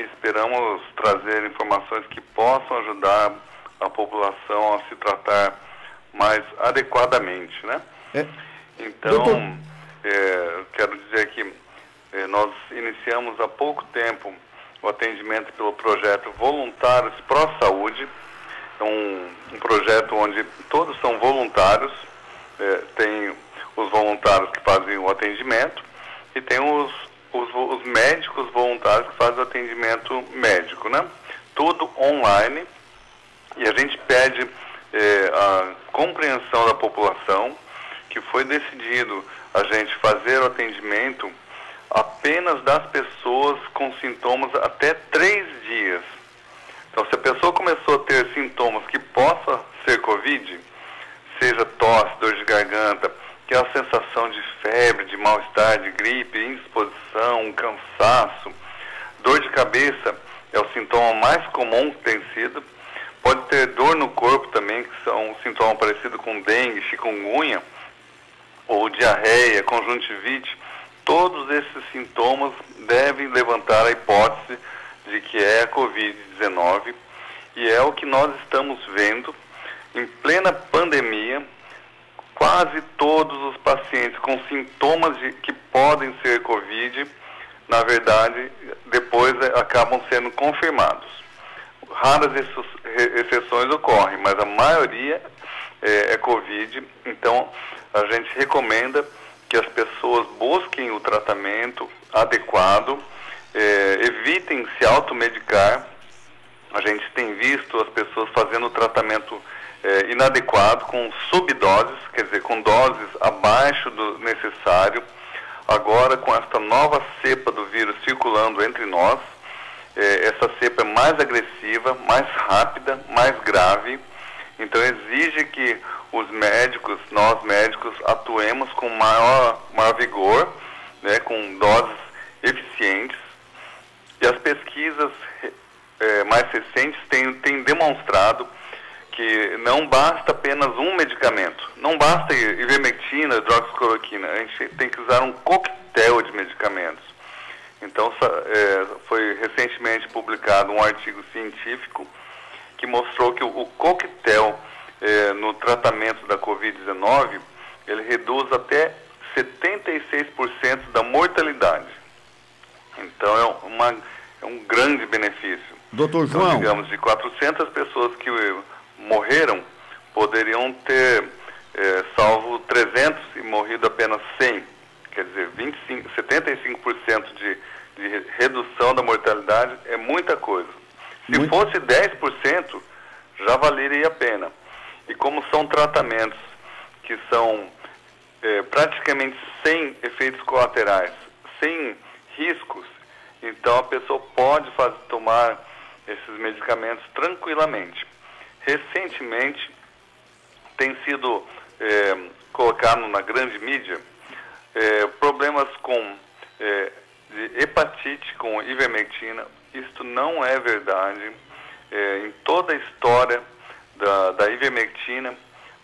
esperamos trazer informações que possam ajudar a população a se tratar mais adequadamente, né? É. Então, é, quero dizer que é, nós iniciamos há pouco tempo o atendimento pelo projeto Voluntários Pró-Saúde, é um, um, projeto onde todos são voluntários, é, tem os voluntários que fazem o atendimento e tem os, os, os médicos voluntários que fazem o atendimento médico, né? Tudo online e a gente pede é, a compreensão da população que foi decidido a gente fazer o atendimento apenas das pessoas com sintomas até três dias. Então, se a pessoa começou a ter sintomas que possa ser Covid, seja tosse, dor de garganta, que é a sensação de febre, de mal-estar, de gripe, indisposição, cansaço, dor de cabeça é o sintoma mais comum que tem sido. Pode ter dor no corpo também, que são um sintoma parecido com dengue, chikungunya, ou diarreia, conjuntivite. Todos esses sintomas devem levantar a hipótese de que é a Covid-19 e é o que nós estamos vendo em plena pandemia. Quase todos os pacientes com sintomas de, que podem ser Covid, na verdade, depois é, acabam sendo confirmados. Raras exceções ocorrem, mas a maioria é, é Covid, então a gente recomenda que as pessoas busquem o tratamento adequado, é, evitem se automedicar. A gente tem visto as pessoas fazendo o tratamento é, inadequado com subdoses, quer dizer, com doses abaixo do necessário. Agora, com esta nova cepa do vírus circulando entre nós, é, essa cepa é mais agressiva, mais rápida, mais grave. Então, exige que os médicos, nós médicos, atuemos com maior, maior vigor, né, com doses eficientes. E as pesquisas é, mais recentes têm, têm demonstrado que não basta apenas um medicamento, não basta ivermectina, hidroxicloroquina, a gente tem que usar um coquetel de medicamentos. Então, é, foi recentemente publicado um artigo científico que mostrou que o, coquetel é, no tratamento da Covid-19, ele reduz até 76% da mortalidade. Então é, uma, é um grande benefício. Doutor então, João. Então, digamos, de 400 pessoas que morreram, poderiam ter é, salvo 300 e morrido apenas 100. Quer dizer, 25, 75% de, de redução da mortalidade é muita coisa. Se Muito... fosse 10%, já valeria a pena. E como são tratamentos que são é, praticamente sem efeitos colaterais, sem riscos, então a pessoa pode fazer, tomar esses medicamentos tranquilamente. Recentemente tem sido é, colocado na grande mídia é, problemas com é, hepatite com ivermectina. Isto não é verdade. Em toda a história da, da ivermectina,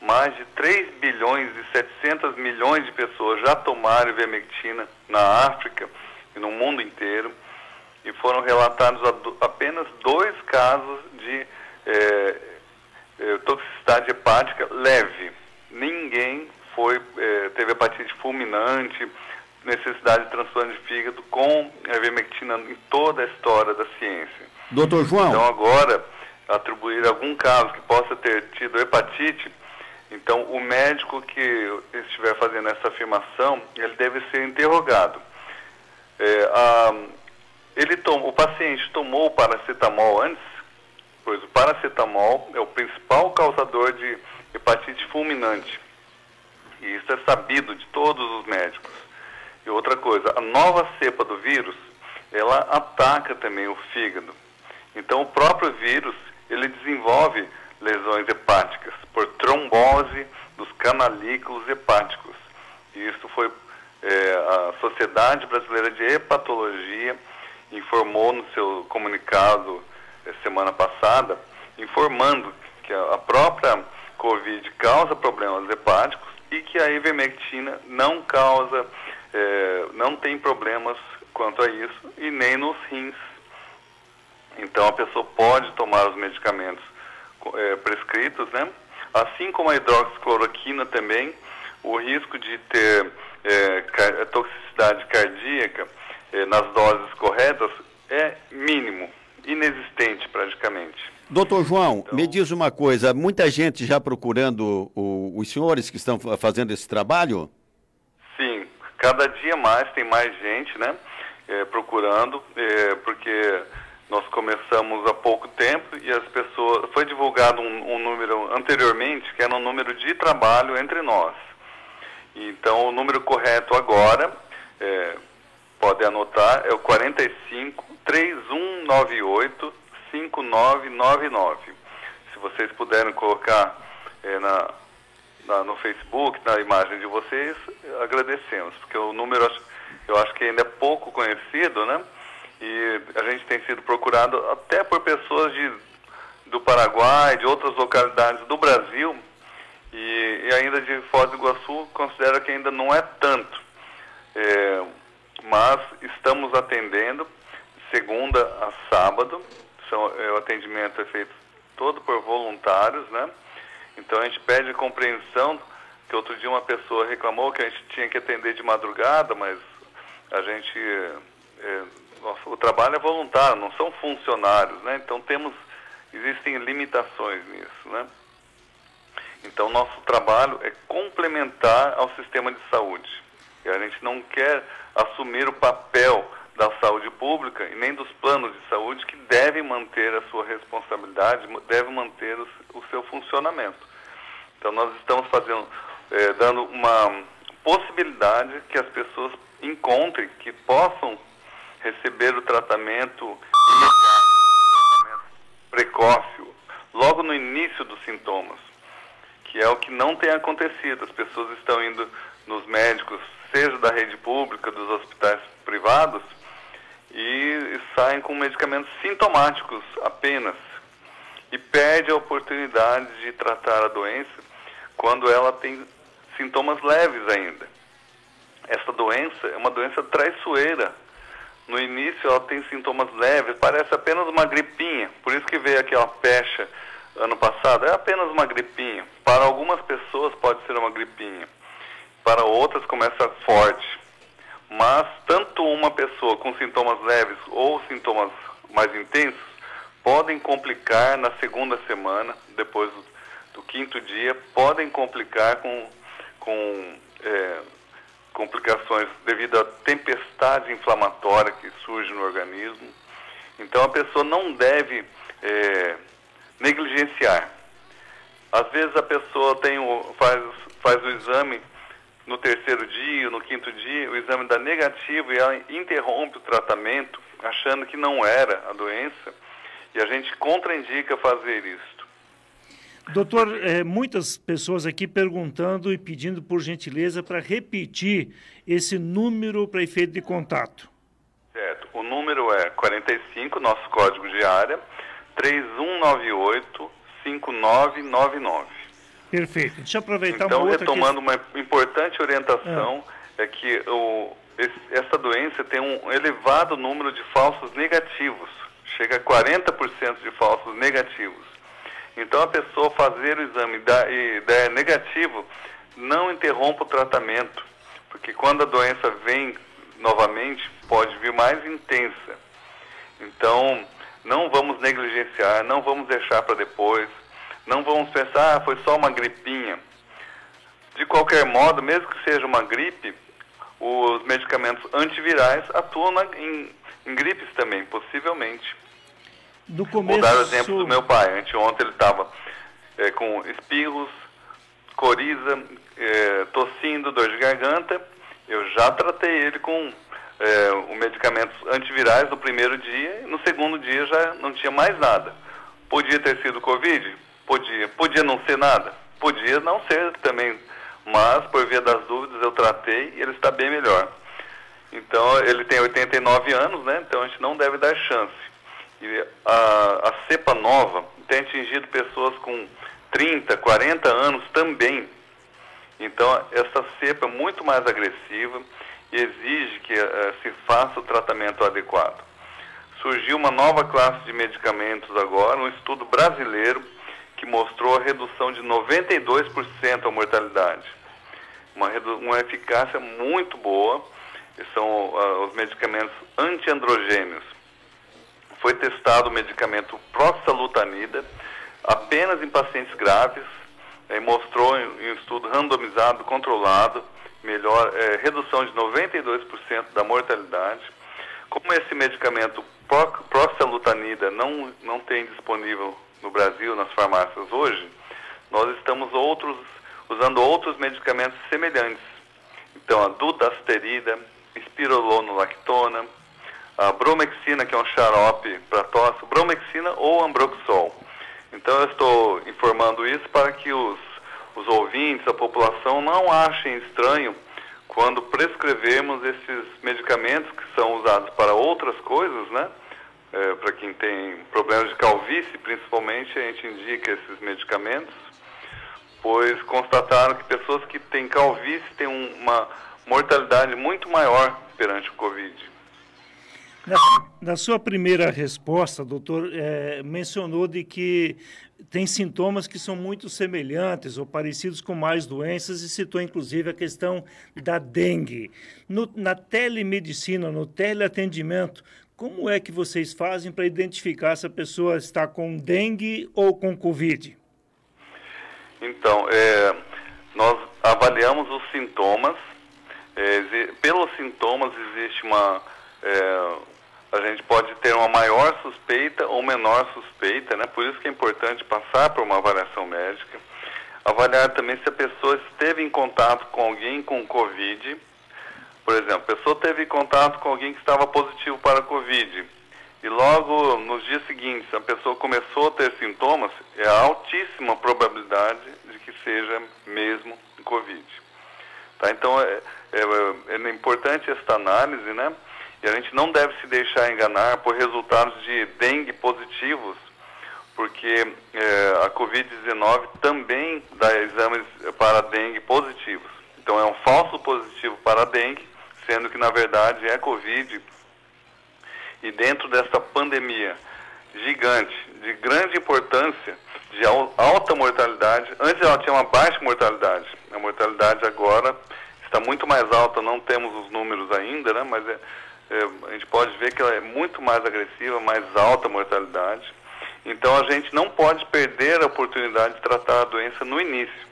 mais de 3 bilhões e 700 milhões de pessoas já tomaram ivermectina na África e no mundo inteiro e foram relatados apenas dois casos de toxicidade hepática leve. Ninguém foi, é, teve hepatite fulminante, necessidade de transplante de fígado com a ivermectina em toda a história da ciência. Doutor João. Então agora atribuir algum caso que possa ter tido hepatite, então o médico que estiver fazendo essa afirmação, ele deve ser interrogado. É, a, ele tom, o paciente tomou o paracetamol antes, pois o paracetamol é o principal causador de hepatite fulminante. E isso é sabido de todos os médicos. E outra coisa, a nova cepa do vírus, ela ataca também o fígado. Então o próprio vírus, ele desenvolve lesões hepáticas por trombose dos canalículos hepáticos. E isso foi é, a Sociedade Brasileira de Hepatologia informou no seu comunicado semana passada, informando que a própria Covid causa problemas hepáticos e que a ivermectina não causa, é, não tem problemas quanto a isso e nem nos rins. Então a pessoa pode tomar os medicamentos é, prescritos, né? Assim como a hidroxicloroquina também, o risco de ter é, toxicidade cardíaca nas doses corretas é mínimo, inexistente praticamente. Doutor João, então, me diz uma coisa, muita gente já procurando o, os senhores que estão fazendo esse trabalho? Sim, cada dia mais tem mais gente, né, é, procurando, é, porque nós começamos há pouco tempo e as pessoas, foi divulgado um, um número anteriormente, que era um número de trabalho entre nós. Então, o número correto agora, é, pode anotar, é o 45 3198 5999. Se vocês puderem colocar é, na, na, no Facebook, na imagem de vocês, agradecemos, porque o número eu acho que ainda é pouco conhecido, né? E a gente tem sido procurado até por pessoas de, do Paraguai, de outras localidades do Brasil, e, e ainda de Foz do Iguaçu, considera que ainda não é tanto. É, mas estamos atendendo segunda a sábado, são, é, o atendimento é feito todo por voluntários, né? Então a gente pede compreensão, que outro dia uma pessoa reclamou que a gente tinha que atender de madrugada, mas a gente, é, nosso, o trabalho é voluntário, não são funcionários, né? Então temos, existem limitações nisso, né? Então nosso trabalho é complementar ao sistema de saúde. A gente não quer assumir o papel da saúde pública e nem dos planos de saúde que devem manter a sua responsabilidade, devem manter o, seu funcionamento. Então nós estamos fazendo, é, dando uma possibilidade que as pessoas encontrem, que possam receber o tratamento precoce, logo no início dos sintomas, que é o que não tem acontecido. As pessoas estão indo nos médicos, seja da rede pública, dos hospitais privados, e saem com medicamentos sintomáticos apenas e perde a oportunidade de tratar a doença quando ela tem sintomas leves ainda. Essa doença é uma doença traiçoeira. No início ela tem sintomas leves, parece apenas uma gripinha, por isso que veio aquela pecha ano passado, é apenas uma gripinha. Para algumas pessoas pode ser uma gripinha, para outras começa forte. Mas tanto uma pessoa com sintomas leves ou sintomas mais intensos podem complicar na segunda semana, depois do, do quinto dia, podem complicar com, com é, complicações devido à tempestade inflamatória que surge no organismo. Então a pessoa não deve é, negligenciar. Às vezes a pessoa tem o, faz, faz o exame no terceiro dia, no quinto dia, o exame dá negativo e ela interrompe o tratamento, achando que não era a doença, e a gente contraindica fazer isso. Doutor, é, muitas pessoas aqui perguntando e pedindo por gentileza para repetir esse número para efeito de contato. Certo. O número é 45, nosso código de área, 3198 5999. Perfeito. Deixa eu aproveitar então, uma outra retomando uma importante orientação é, é que o, esse, essa doença tem um elevado número de falsos negativos, chega a 40% de falsos negativos. Então a pessoa fazer o exame e der negativo, não interrompa o tratamento, porque quando a doença vem novamente, pode vir mais intensa. Então, não vamos negligenciar, não vamos deixar para depois, não vamos pensar, ah, foi só uma gripinha. De qualquer modo, mesmo que seja uma gripe, os medicamentos antivirais atuam na, em, em gripes também, possivelmente. Do começo... Vou dar o exemplo do meu pai. Anteontem ele estava é, com espirros, coriza, é, tossindo, dor de garganta. Eu já tratei ele com é, o medicamentos antivirais no primeiro dia e no segundo dia já não tinha mais nada. Podia ter sido Covid? Podia. Podia não ser nada? Podia não ser também. Mas, por via das dúvidas, eu tratei e ele está bem melhor. Então, ele tem 89 anos, né? Então, a gente não deve dar chance. E a, a cepa nova tem atingido pessoas com 30, 40 anos também. Então, essa cepa é muito mais agressiva e exige que uh, se faça o tratamento adequado. surgiu uma nova classe de medicamentos agora, um estudo brasileiro que mostrou a redução de 92% a mortalidade. Uma, uma eficácia muito boa, são uh, os medicamentos antiandrogênios. Foi testado o medicamento proxalutanida apenas em pacientes graves, e mostrou em, um estudo randomizado, controlado, melhor, é, redução de 92% da mortalidade. Como esse medicamento proxalutanida não, não tem disponível no Brasil, nas farmácias hoje, nós estamos outros, usando outros medicamentos semelhantes. Então, a dutasterida, espirulonolactona, a bromexina, que é um xarope para tosse, bromexina ou ambroxol. Então, eu estou informando isso para que os, os ouvintes, a população, não achem estranho quando prescrevemos esses medicamentos que são usados para outras coisas, né? É, para quem tem problemas de calvície, principalmente, a gente indica esses medicamentos, pois constataram que pessoas que têm calvície têm uma mortalidade muito maior perante o Covid. Na, na sua primeira resposta, doutor, é, mencionou de que tem sintomas que são muito semelhantes ou parecidos com mais doenças e citou inclusive a questão da dengue. No, na telemedicina, no teleatendimento, como é que vocês fazem para identificar se a pessoa está com dengue ou com Covid? Então, é, nós avaliamos os sintomas. É, pelos sintomas existe uma. É, a gente pode ter uma maior suspeita ou menor suspeita, né? Por isso que é importante passar por uma avaliação médica. Avaliar também se a pessoa esteve em contato com alguém com Covid. Por exemplo, a pessoa teve contato com alguém que estava positivo para Covid. E logo nos dias seguintes a pessoa começou a ter sintomas, é a altíssima probabilidade de que seja mesmo Covid. Tá? Então é, é, é importante esta análise, né? E a gente não deve se deixar enganar por resultados de dengue positivos, porque é, a Covid-19 também dá exames para dengue positivos. Então é um falso positivo para a dengue, sendo que na verdade é Covid. E dentro dessa pandemia gigante, de grande importância, de alta mortalidade, antes ela tinha uma baixa mortalidade. A mortalidade agora está muito mais alta, não temos os números ainda, né? mas é, é, a gente pode ver que ela é muito mais agressiva, mais alta mortalidade. Então a gente não pode perder a oportunidade de tratar a doença no início.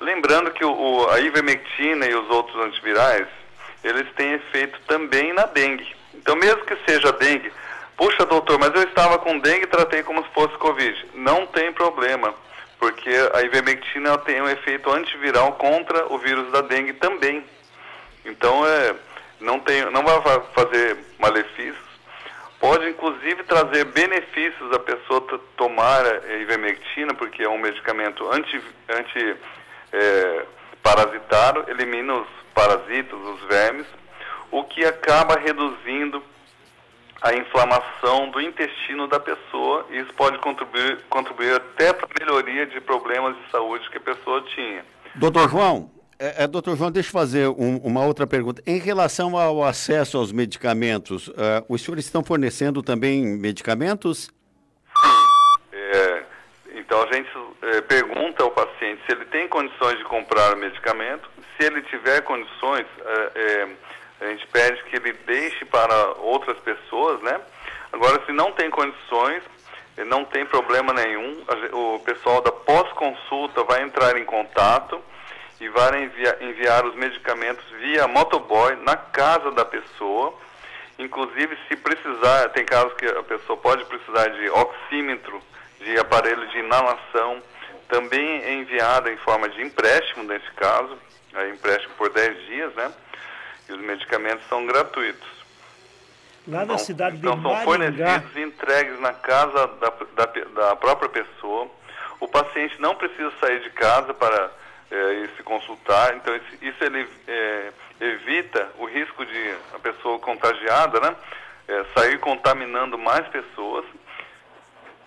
Lembrando que o, a ivermectina e os outros antivirais, eles têm efeito também na dengue. Então mesmo que seja dengue, puxa doutor, mas eu estava com dengue e tratei como se fosse Covid. Não tem problema, porque a ivermectina tem um efeito antiviral contra o vírus da dengue também. Então é não, tem, não vai fazer malefícios, pode inclusive trazer benefícios a pessoa tomar a ivermectina, porque é um medicamento anti, anti é, parasitário, elimina os parasitas, os vermes, o que acaba reduzindo a inflamação do intestino da pessoa e isso pode contribuir, contribuir até para a melhoria de problemas de saúde que a pessoa tinha. Doutor João, é, é, doutor João, deixa eu fazer um, uma outra pergunta. Em relação ao acesso aos medicamentos, uh, os senhores estão fornecendo também medicamentos? É, então a gente se ele tem condições de comprar medicamento. Se ele tiver condições, é, é, a gente pede que ele deixe para outras pessoas, né? Agora, se não tem condições, não tem problema nenhum. O pessoal da pós-consulta vai entrar em contato e vai enviar, enviar os medicamentos via motoboy na casa da pessoa. Inclusive, se precisar, tem casos que a pessoa pode precisar de oxímetro, de aparelho de inalação, também é enviada em forma de empréstimo, nesse caso, é empréstimo por 10 dias, né? E os medicamentos são gratuitos. Lá na então, cidade então, de são fornecidos e entregues na casa da, da, da própria pessoa. O paciente não precisa sair de casa para é, e se consultar. Então, isso ele é, evita o risco de a pessoa contagiada né, é, sair contaminando mais pessoas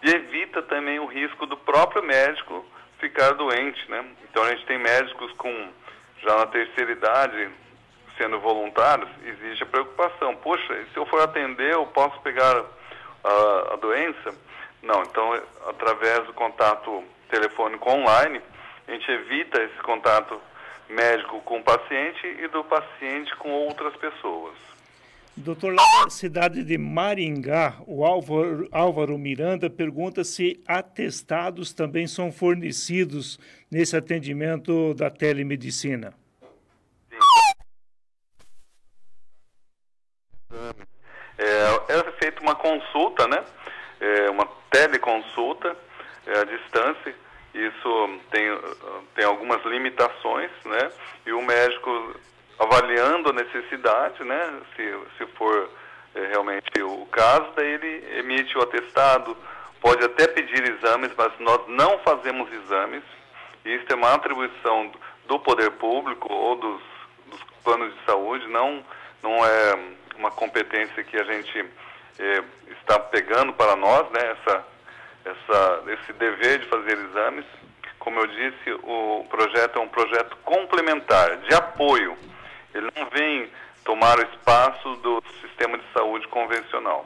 e evita também o risco do próprio médico ficar doente. Né? Então, a gente tem médicos com já na terceira idade sendo voluntários, existe a preocupação. Poxa, se eu for atender, eu posso pegar a, a doença? Não, então através do contato telefônico online, a gente evita esse contato médico com o paciente e do paciente com outras pessoas. Doutor, lá na cidade de Maringá, o Álvaro, Álvaro, Miranda pergunta se atestados também são fornecidos nesse atendimento da telemedicina. É, é feita uma consulta, né? É uma teleconsulta é, à distância. Isso tem, tem algumas limitações, né? E o médico avaliando a necessidade, né? Se, se for é, realmente o caso, daí ele emite o atestado, pode até pedir exames, mas nós não fazemos exames. Isso é uma atribuição do poder público ou dos, dos planos de saúde, não, não é uma competência que a gente é, está pegando para nós, né? Essa, essa, esse dever de fazer exames. Como eu disse, o projeto é um projeto complementar, de apoio ele não vem tomar o espaço do sistema de saúde convencional.